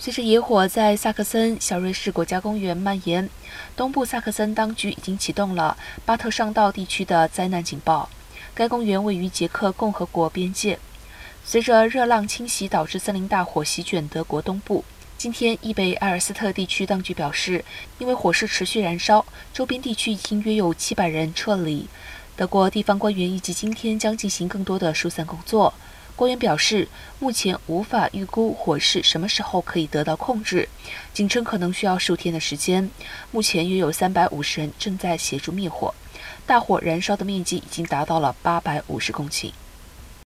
随着野火在萨克森小瑞士国家公园蔓延，东部萨克森当局已经启动了巴特上道地区的灾难警报。该公园位于捷克共和国边界。随着热浪侵袭导致森林大火席卷德国东部，今天易北埃尔斯特地区当局表示，因为火势持续燃烧，周边地区已经约有700人撤离。德国地方官员预计今天将进行更多的疏散工作。官员表示，目前无法预估火势什么时候可以得到控制，仅称可能需要数天的时间。目前约有三百五十人正在协助灭火，大火燃烧的面积已经达到了八百五十公顷。